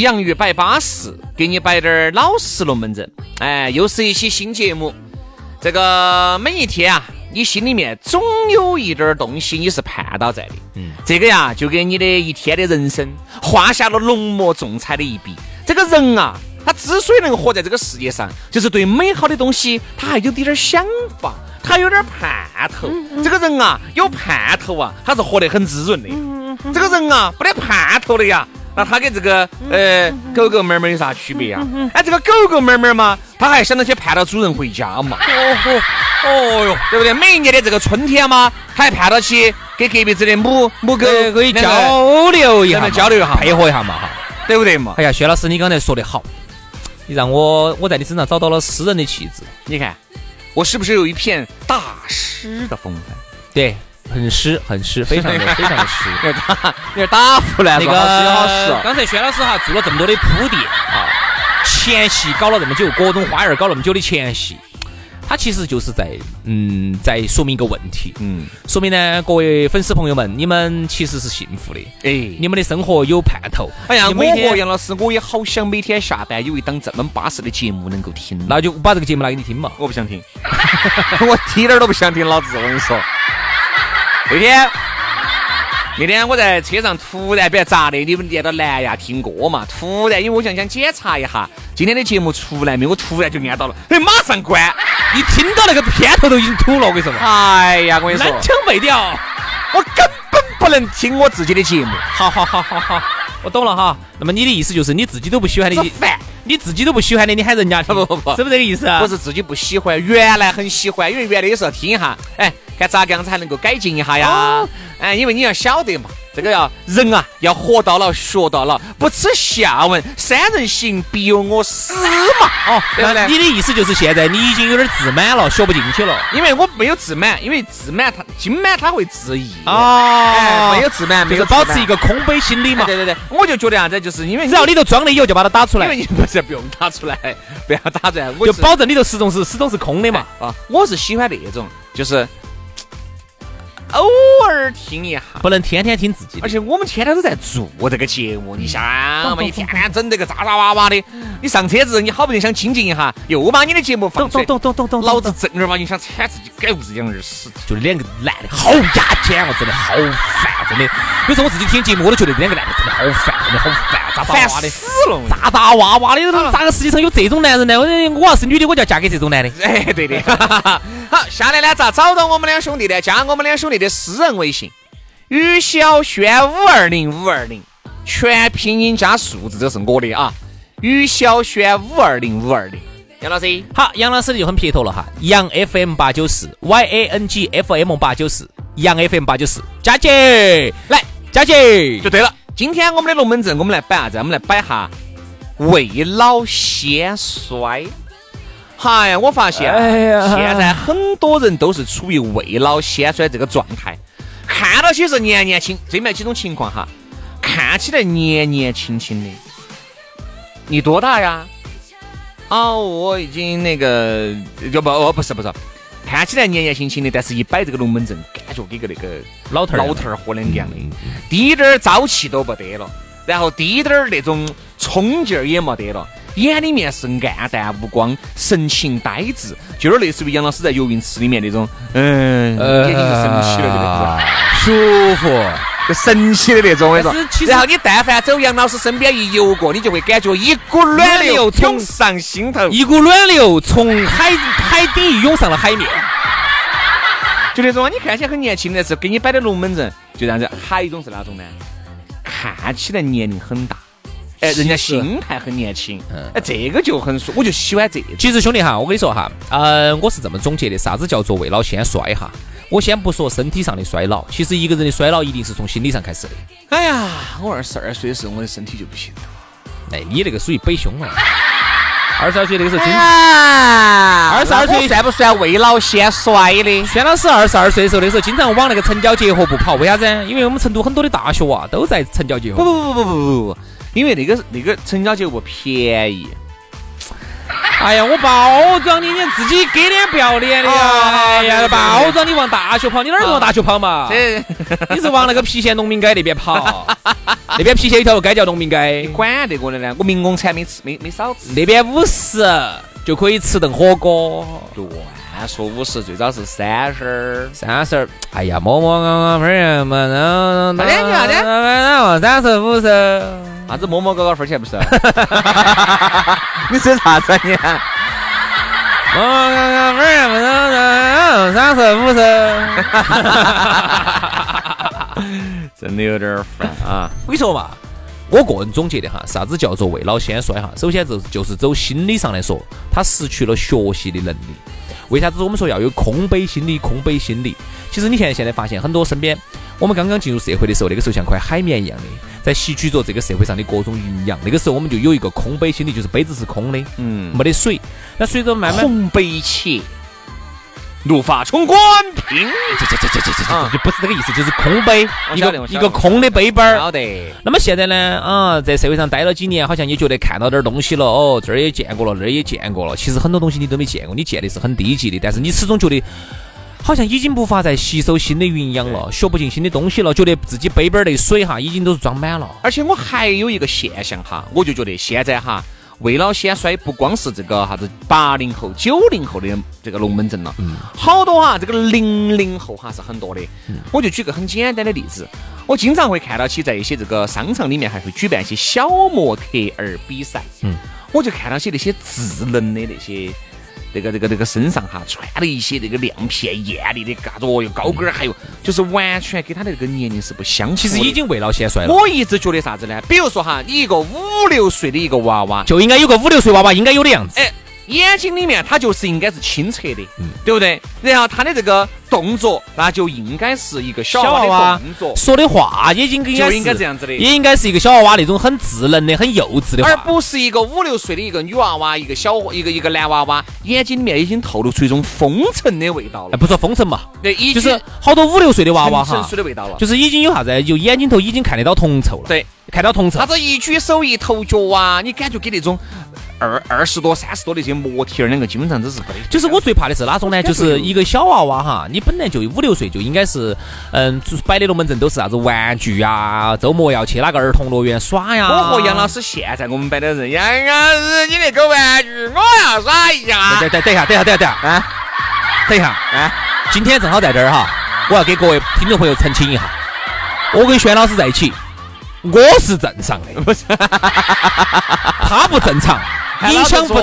洋芋摆巴适，给你摆点儿老实龙门阵。哎，又是一期新节目。这个每一天啊，你心里面总有一点儿东西你是盼到在的。嗯，这个呀，就给你的一天的人生画下了浓墨重彩的一笔。这个人啊，他之所以能活在这个世界上，就是对美好的东西他还有点点想法，他有点盼头。这个人啊，有盼头啊，他是活得很滋润的。这个人啊，没得盼头的呀。那它跟这个呃狗狗猫猫有啥区别啊？哎，这个狗狗猫猫嘛，它还想着去盼到主人回家嘛。哦哦哦哟，对不对？每一年的这个春天嘛，它还盼到去给隔壁子的母母狗可以交流一下，交流一下，配合一下嘛哈，对不对嘛？哎呀，薛老师，你刚才说的好，你让我我在你身上找到了诗人的气质。你看，我是不是有一片大师的风范？对。很湿，很湿，非常的 非常的湿。有点打，有点打胡乱。那个刚才轩老师哈做了这么多的铺垫啊，前戏搞了这么久，各种花样搞那么久的前戏，他其实就是在嗯在说明一个问题，嗯，说明呢各位粉丝朋友们，你们其实是幸福的，哎，你们的生活有盼头。哎呀，我和杨老师，我也好想每天下班有一档这么巴适的节目能够听，那就把这个节目拿给你听嘛。我不想听，我一点都不想听，老子我跟你说。那天，那天我在车上突然比较杂的，你们连到蓝牙听歌嘛？突然，因为我想想检查一下今天的节目出来没，我突然就按到了，哎，马上关！一听到那个片头都已经吐了，我跟你说嘛。哎呀，我跟你说，南腔北调，我根本不能听我自己的节目。好好好好好，我懂了哈。那么你的意思就是你自己都不喜欢的，你自己都不喜欢的，你喊人家听，不不不，是不是这个意思啊？不是自己不喜欢，原来很喜欢，因为原来有时候听一下，哎。看咋个样子还能够改进一下呀？哎，因为你要晓得嘛，这个要人啊，要活到老学到老，不耻下问，三人行必有我师嘛。哦，那你的意思就是现在你已经有点自满了，学不进去了？因为我没有自满，因为自满他今满他会自溢哦。没有自满，就是保持一个空杯心理嘛。对对对，我就觉得啥子，就是因为只要里头装的有，就把它打出来。因为你不是不用打出来，不要打出来，就保证里头始终是始终是空的嘛。啊，我是喜欢那种，就是。偶尔听一下，不能天天听自己。而且我们天天都在做这个节目，你想 嘛，一天天整这个渣渣哇哇的。你上车子，你好不容易想清静一下，又把你的节目放出来，咚咚咚咚咚，老子正儿八经想铲自己狗日两耳屎，就两个男的好牙尖哦，真的好烦，真的。有时候我自己听节目，我。都觉得两个男的？真的？好烦，真的？好烦，渣渣哇的，死了，渣渣哇哇的，咋个世界上有这种男人呢？我我要是女的，我就要嫁给这种男的。哎，对的。好，下来呢，咋找到我们两兄弟呢？加我们两兄弟的？私人微信：于小轩五二零五二零，全拼音加数字，这是我的？啊。于小轩五二零五二零，杨老师，好，杨老师就很撇脱了哈。杨 FM 八九四，Y A N G F M 八九四，杨 FM 八九四，佳姐来，佳姐就对了。今天我们的龙门阵，我们来摆啥子？我们来摆下未老先衰。哎呀，我发现哎现在很多人都是处于未老先衰这个状态，看到起是年年轻，这面几种情况哈，看起来年年轻轻的。你多大呀？啊，我已经那个，要不哦，不是不是，看起来年年轻轻的，但是一摆这个龙门阵，感觉跟个那个老头儿老头儿活两样的，滴点儿朝气都不得了，然后滴点儿那种冲劲儿也没得了。眼里面是暗淡无光，神情呆滞，就有点类似于杨老师在游泳池里面那种，嗯，眼睛就神奇了，对不对？舒服，就神奇的那种，我跟你说然后你但凡走杨老师身边一游过，你就会感觉一股暖暖流涌上心头，一股暖流从海海底涌上了海面。就那种你看起来很年轻的是给你摆的龙门阵，就这样子。还有一种是哪种呢？看起来年龄很大，哎，人家心态很年轻，哎，这个就很舒，我就喜欢这。其实兄弟哈，我跟你说哈，呃，我是这么总结的，啥子叫做未老先衰哈？我先不说身体上的衰老，其实一个人的衰老一定是从心理上开始的。哎呀，我二十二岁的时候，我的身体就不行了。哎，你那个属于北胸了。二十二岁那个时候，经啊，二十二岁算不算未老先衰的？轩老师二十二岁的时候，那时候经常往那个城郊结合部跑，为啥子？因为我们成都很多的大学啊都在城郊结合不部。不不不不不不，因为那个那个城郊结合部便宜。哎呀，我包装你，你自己给脸不要脸的呀！哎呀，包装你往大学跑，你哪儿往大学跑嘛？这你是往那个郫县农民街那边跑，那边郫县有条街叫农民街，你管得过的呢？我民工餐没吃，没没少吃。那边五十就可以吃顿火锅。乱说五十，最早是三十。三十，哎呀，摸摸刚刚分儿嘛，然后快点快点然后三十五十，啥子摸摸高高分钱不是？你说啥子啊你？摸摸高高分儿嘛，然后三十五十。真的有点烦啊！我跟你说嘛，我个人总结的哈，啥子叫做未老先衰哈？首先就是就是走心理上来说，他失去了学习的能力。为啥子我们说要有空杯心理？空杯心理，其实你现在现在发现很多身边，我们刚刚进入社会的时候，那个时候像块海绵一样的，在吸取着这个社会上的各种营养。那个时候我们就有一个空杯心理，就是杯子是空的，嗯，没得水。那随着慢慢，空杯切，怒发冲冠，拼！这这这这这这就不是这个意思，就是空杯，一个一个空的杯杯儿。晓得。那么现在呢，啊，在社会上待了几年，好像也觉得看到点东西了，哦，这儿也见过了，那儿也见过了。其实很多东西你都没见过，你见的是很低级的，但是你始终觉得好像已经无法再吸收新的营养了，学不进新的东西了，觉得自己杯杯的水哈已经都是装满了。而且我还有一个现象哈，我就觉得现在哈，未老先衰不光是这个啥子八零后、九零后的这个龙门阵了，好多哈，这个零零后哈是很多的。我就举个很简单的例子，我经常会看到起在一些这个商场里面还会举办一些小模特儿比赛，嗯，我就看到些那些智能的那些。这个这个这个身上哈穿的一些这个亮片艳丽的嘎子哦哟高跟儿，还有就是完全跟他的这个年龄是不相符。其实已经未老先衰了，我一直觉得啥子呢？比如说哈，你一个五六岁的一个娃娃，就应该有个五六岁娃娃应该有的样子。哎，眼睛里面他就是应该是清澈的，嗯对不对？然后他的这个动作，那就应该是一个小娃娃的动作，说的话也应该就应该这样子的，也应该是一个小娃娃那种很稚嫩的、很幼稚的话，而不是一个五六岁的一个女娃娃、一个小一个一个男娃娃，眼睛里面已经透露出一种风尘的味道了。哎，不说风尘嘛，对，已经就是好多五六岁的娃娃哈，成熟的味道了，就是已经有啥子，就眼睛头已经看得到铜臭了。对，看到铜臭啥。子一举手一投脚啊，你感觉给那种二二十多、三十多的这些模特儿两个基本上都是不得。就是我最怕的是哪种呢？就是一个小娃娃哈，你本来就五六岁就应该是，嗯，摆的龙门阵都是啥子玩具啊，周末要去哪个儿童乐园耍呀。我和杨老师现在我们摆的人，杨老师你那个玩具我要耍一下。等等等一下，等一下，等一下，等一下，啊等一下，啊！今天正好在这儿哈，我要给各位听众朋友澄清一下，我跟轩老师在一起，我是正常的，不是，他不正常，影响不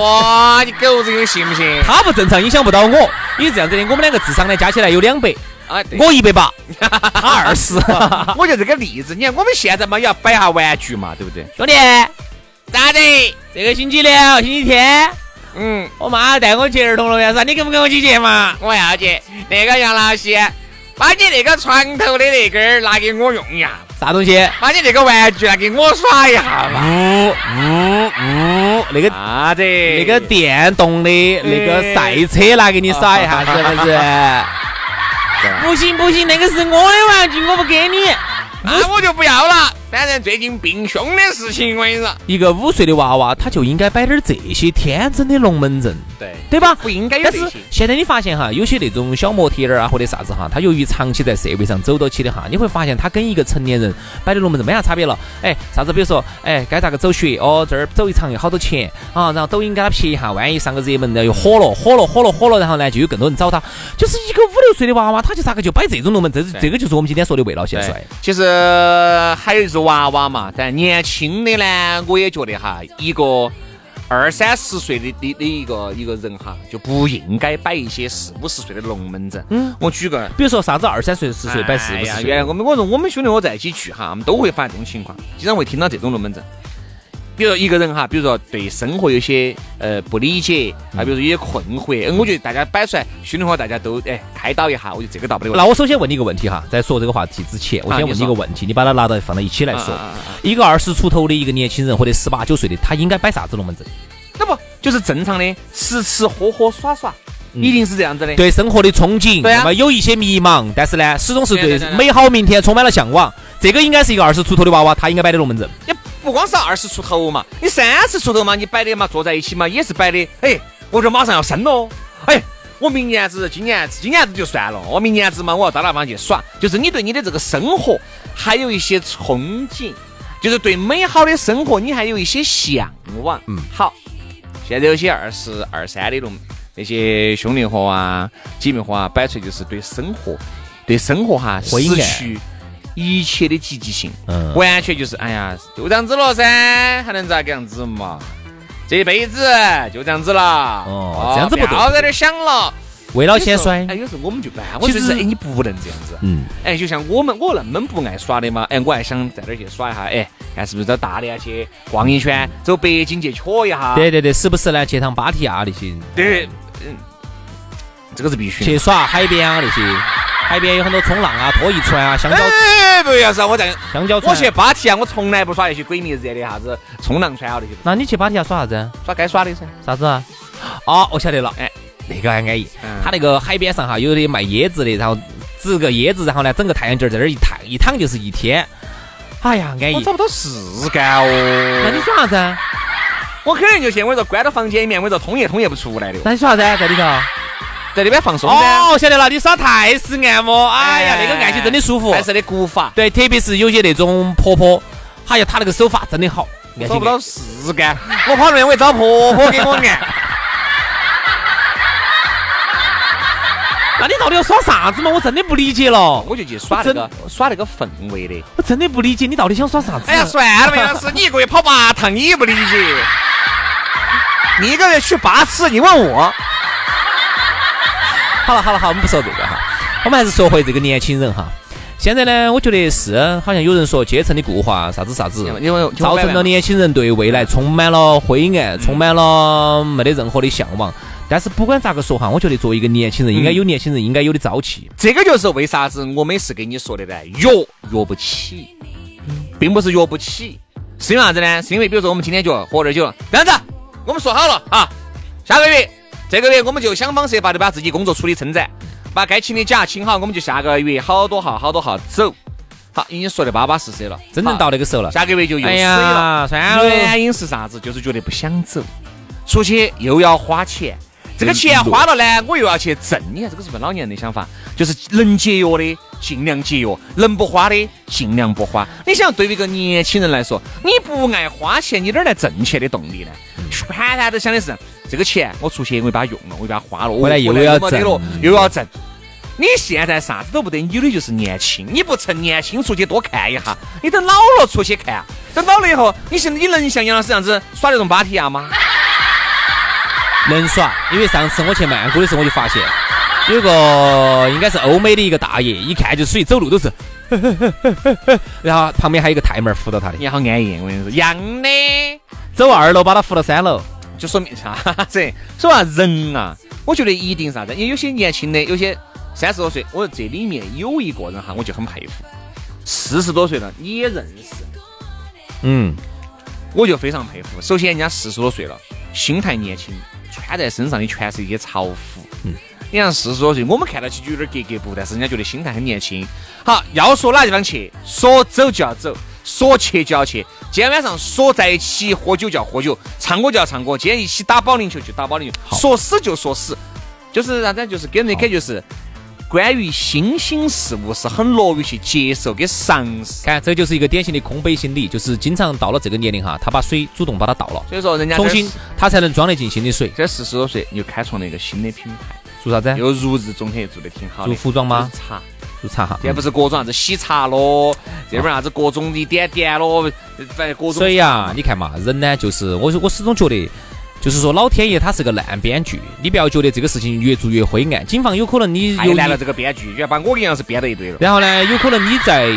你狗日的信不信？他不正常，影响不到我。因为这样子的，我们两个智商呢加起来有两百，啊，对我一百八，他二十。我就这个例子，你看我们现在嘛也要摆下玩具嘛，对不对？兄弟，咋的？这个星期六、星期天，嗯，我妈带我去儿童乐园噻，你跟不跟我一起去嘛？我要去。那个杨老师，把你那个床头的那根儿拿给我用一下，啥东西？把你那个玩具拿给我耍一下嘛。呜呜呜，那个啥子？那个电动的那个赛车拿给你耍一下，是不是？不行不行，那个是我的玩具，我不给你。那我就不要了。反正最近病凶的事情，我跟你说，一个五岁的娃娃，他就应该摆点这些天真的龙门阵，对对吧？不应该有但是这些。现在你发现哈，有些那种小模特儿啊，或者啥子哈，他由于长期在社会上走到起的哈，你会发现他跟一个成年人摆的龙门阵没啥差别了。哎，啥子？比如说，哎，该咋个走穴？哦，这儿走一场要好多钱啊？然后抖音给他拍一下，万一上个热门，然后又火了，火了，火了，火了，然后呢，就有更多人找他。就是一个五六岁的娃娃，他就咋个就摆这种龙门阵？这这个就是我们今天说的未老先衰。其实还有就是娃娃嘛，但年轻的呢，我也觉得哈，一个二三十岁的的的一个一个人哈，就不应该摆一些四五十岁的龙门阵。嗯，我举个。比如说啥子二三岁、十岁摆四五十岁，原来我们我说我们兄弟伙在一起聚哈，我们都会发生这种情况，经常会听到这种龙门阵。比如说一个人哈，比如说对生活有些呃不理解啊，比如说有些困惑，嗯，我觉得大家摆出来，兄弟伙大家都哎开导一下，我觉得这个倒不了。那我首先问你一个问题哈，在说这个话题之前，我先问你一个问题，你把它拿到放到一起来说。一个二十出头的一个年轻人或者十八九岁的，他应该摆啥子龙门阵？那不就是正常的吃吃喝喝耍耍，一定是这样子的。对生活的憧憬，对啊那么有一些迷茫，但是呢，始终是对美好明天充满了向往。这个应该是一个二十出头的娃娃，他应该摆的龙门阵。也不光是二十出头嘛，你三十出头嘛，你摆的嘛，坐在一起嘛，也是摆的。哎，我这马上要生喽，哎，我明年子、今年子、今年子就算了，我明年子嘛，我要到那方去耍。就是你对你的这个生活还有一些憧憬，就是对美好的生活你还有一些向往。嗯，好，现在有些二十二三的龙那些兄弟伙啊、姐妹伙啊，摆出来就是对生活、对生活哈失去一切的积极性。嗯完全就是哎呀，就这样子了噻，还能咋个样子嘛？这一辈子就这样子了。哦这样子不对不要在这想了。未老先衰哎，，有时候我们就办，我觉得哎，你不能这样子。嗯，哎，就像我们我那么不爱耍的嘛，哎，我还想在那儿去耍一下，哎，看是不是到大连去逛一圈，走北京去瞧一下。对对对，时不时呢去趟芭提雅那些，对，嗯，这个是必须的。去耍海边啊那些，海边有很多冲浪啊、拖一船啊、香蕉哎，不要是我在，香蕉船。我去芭提雅，我从来不耍那些鬼迷日眼的啥子冲浪船啊那些，那你去芭提雅耍啥子？耍该耍的噻。啥子啊？哦，我晓得了，哎，那个还安逸。嗯他那个海边上哈，有的卖椰子的，然后支个椰子，然后呢，整个太阳镜儿在那儿一躺，一躺就是一天。哎呀，安逸我。找不到事干哦。那你耍啥子啊？我肯定就去我说关到房间里面，我说通夜通夜不出来的，那你耍啥子啊？在里头？在那边放松噻。哦，晓得了，你耍泰式按摩，哎呀，那个按起真的舒服。泰式的古法，对，特别是有些那种婆婆，哎呀，她那个手法真的好，按找不到事干。我跑那边我也找婆婆给我按。那你到底要耍啥子嘛？我真的不理解了，我就去耍那个耍那个氛围的。我真的不理解你到底想耍啥子。哎呀，算了吧，杨老师，你一个月跑八趟，你也不理解。你一个月去八次，你问我，好了好了好，我们不说这个哈，我们还是说回这个年轻人哈。现在呢，我觉得是好像有人说阶层的固化，啥子啥子，因为造成了年轻人对未来充满了灰暗，充满了没得任何的向往。但是不管咋个说哈，我觉得作为一个年轻人，应该有年轻人应该有的朝气。这个就是为啥子我每次跟你说的呢，约约不起，并不是约不起，是因为啥子呢？是因为比如说我们今天就喝点酒，这样子，我们说好了啊，下个月、这个月我们就想方设法的把自己工作处理撑展，把该请的假请好，我们就下个月好多号好多号走。好，已经说的巴巴适适了，真正到那个时候了，下个月就又哎水了。呀，算了，原因是啥子？就是觉得不想走，出去又要花钱，这个钱花了呢，我又要去挣。你看这个是不是老年人的想法？就是能节约的尽量节约，能不花的尽量不花。你想，对于一个年轻人来说，你不爱花钱，你哪儿来挣钱的动力呢？盘盘都想的是这个钱我出去我又把它用了，我又把它花了，回来又要挣又要挣。你现在啥子都不得，你的就是年轻。你不趁年轻出去多看一下，你等老了出去看，等老了以后，你现在你能像杨老师这样子耍那种芭提雅吗？能耍，因为上次我去曼谷的时候，我就发现有个应该是欧美的一个大爷，一看就属于走路都是，然后旁边还有一个太妹儿扶到他的，你好安逸，我跟你说，一样的，走二楼把他扶到三楼。就说明啥子？说啊，人啊，我觉得一定啥子？因为有些年轻的，有些三十多岁，我这里面有一个人哈，我就很佩服，四十多岁了你也认识，嗯，我就非常佩服。首先，人家四十多岁了，心态年轻，穿在身上的全是一些潮服。嗯，你看四十多岁，我们看到起就有点格格不，但是人家觉得心态很年轻。好，要说哪地方去，说走就要走，说去就要去，今天晚上说在一起喝酒就要喝酒，唱歌就要唱歌，今天一起打保龄球就打保龄球，说死就说死，就是啥子？就是给人的感觉是。关于新兴事物是很乐于去接受跟尝试，看这就是一个典型的空杯心理，就是经常到了这个年龄哈，他把水主动把它倒了，所以说人家重新他才能装得进新的水。这四十多岁你就开创了一个新的品牌，做啥子？又如日中天，做得挺好。做服装吗？茶，做茶哈。这不是各种啥子喜茶咯，这边啥子各种的点点咯，反正各种。所以啊，你看嘛，人呢就是我我始终觉得。就是说，老天爷他是个烂编剧，你不要觉得这个事情越做越灰暗。警方有可能你又烂了这个编剧，要把我一样是编到一堆了。然后呢，有可能你在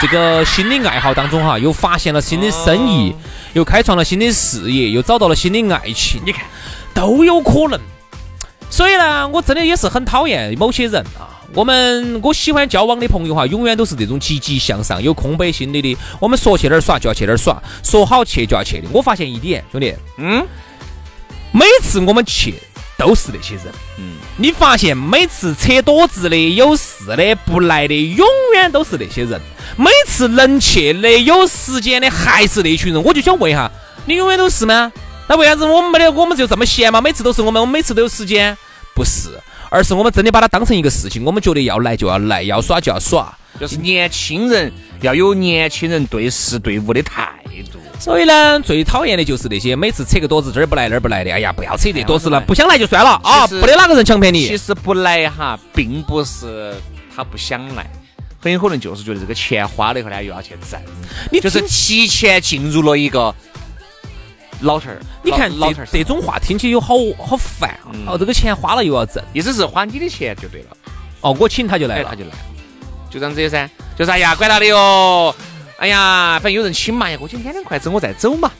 这个新的爱好当中哈，又发现了新的生意，又开创了新的事业，又找到了新的爱情，你看都有可能。所以呢，我真的也是很讨厌某些人啊。我们我喜欢交往的朋友哈，永远都是这种积极向上、有空杯心理的。我们说去哪儿耍就要去哪儿耍，说好去就要去的。我发现一点，兄弟，嗯。每次我们去都是那些人，嗯，你发现每次扯多子的、有事的、不来的，永远都是那些人。每次能去的、有时间的，还是那群人。我就想问一下，你永远都是吗？那为啥子我们没得，我们就这么闲吗？每次都是我们，我们每次都有时间？不是，而是我们真的把它当成一个事情，我们觉得要来就要来，要耍就要耍。就是年轻人要有年轻人对事对物的态度。所以呢，最讨厌的就是那些每次扯个垛子这儿不来那儿不来的。哎呀，不要扯这垛子了，不想来就算了啊，不得哪个人强迫你。其实不来哈，并不是他不想来，很有可能就是觉得这个钱花了以后呢，又要去挣。你就是提前进入了一个老头儿。你看这这种话听起有好好烦啊！哦，这个钱花了又要挣，意思是花你的钱就对了。哦，我请他就来了，他就来，就这样子噻。就是哎呀，管他的哟。哎呀，反正有人请嘛，呀，过去两两筷子我再走嘛，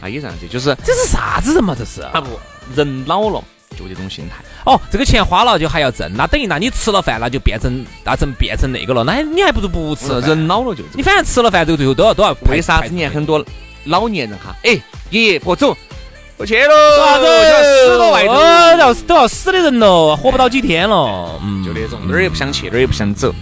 啊，也这样子，就是这是啥子人嘛？这是啊不，人老了就这种心态。哦，这个钱花了就还要挣，那等于那你吃了饭那就变成那成变成那个了，那你还不如不吃。人老了就你反正吃了饭这个最后都要都要。为啥子？你看很多老年人哈，哎，爷爷婆走，我去喽，啥子？死到外头，要都要死的人了，活不到几天了，嗯，就那种哪儿也不想去，哪儿也不想走。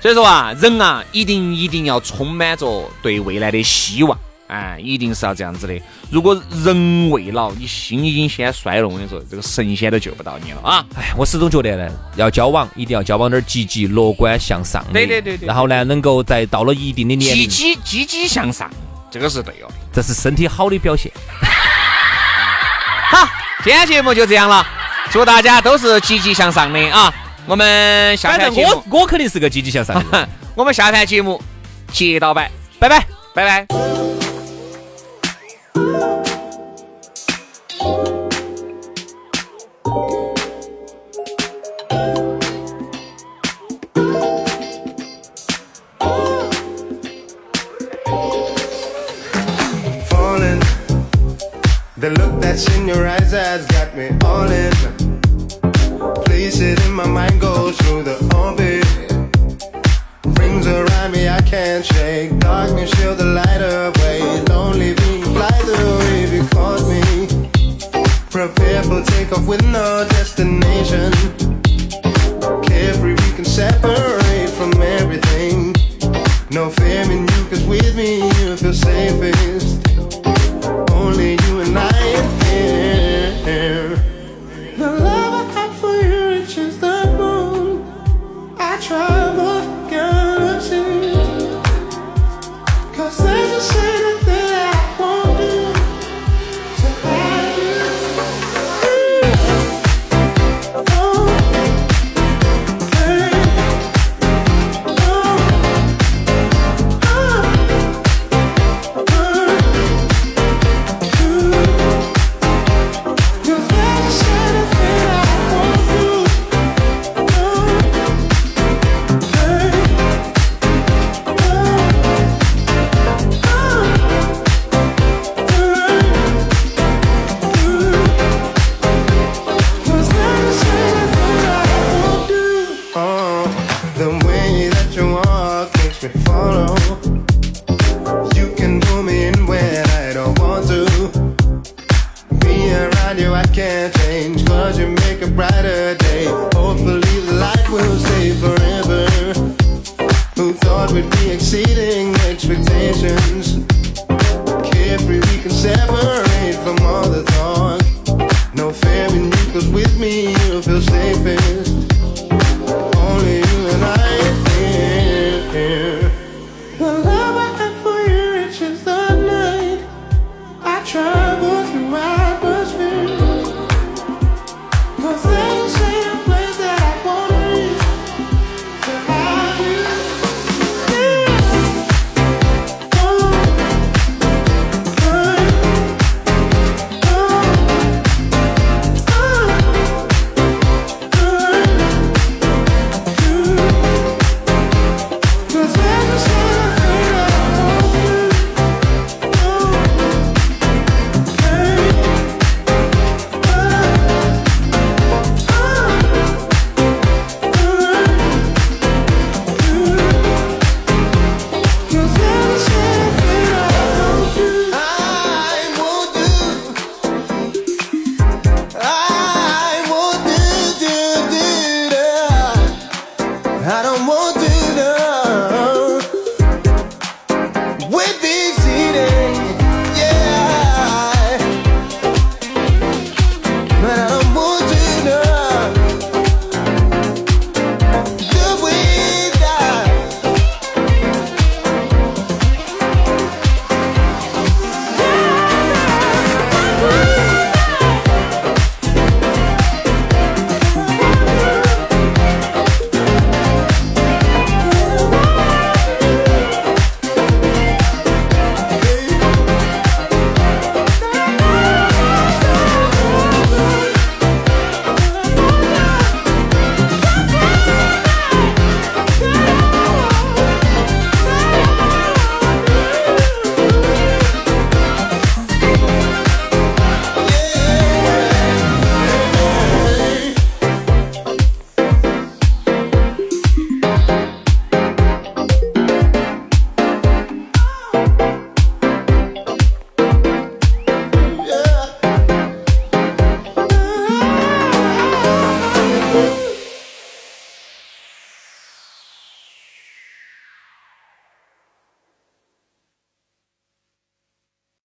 所以说啊，人啊，一定一定要充满着对未来的希望，哎，一定是要这样子的。如果人未老，你心已经先衰了，我跟你说，这个神仙都救不到你了啊！哎，我始终觉得呢，要交往一定要交往点积极、乐观向上的。对对对对。然后呢，能够在到了一定的年龄，积极积极向上，这个是对哦，这是身体好的表现。好，今天节目就这样了，祝大家都是积极向上的啊！我们下台节目，我我肯定是个积极向上的。我们下台节目接到摆，拜拜，拜拜。Through the orbit. Rings around me, I can't shake. Darkness, shield the light away. Lonely being fly away because me. Prepare for takeoff with no destination.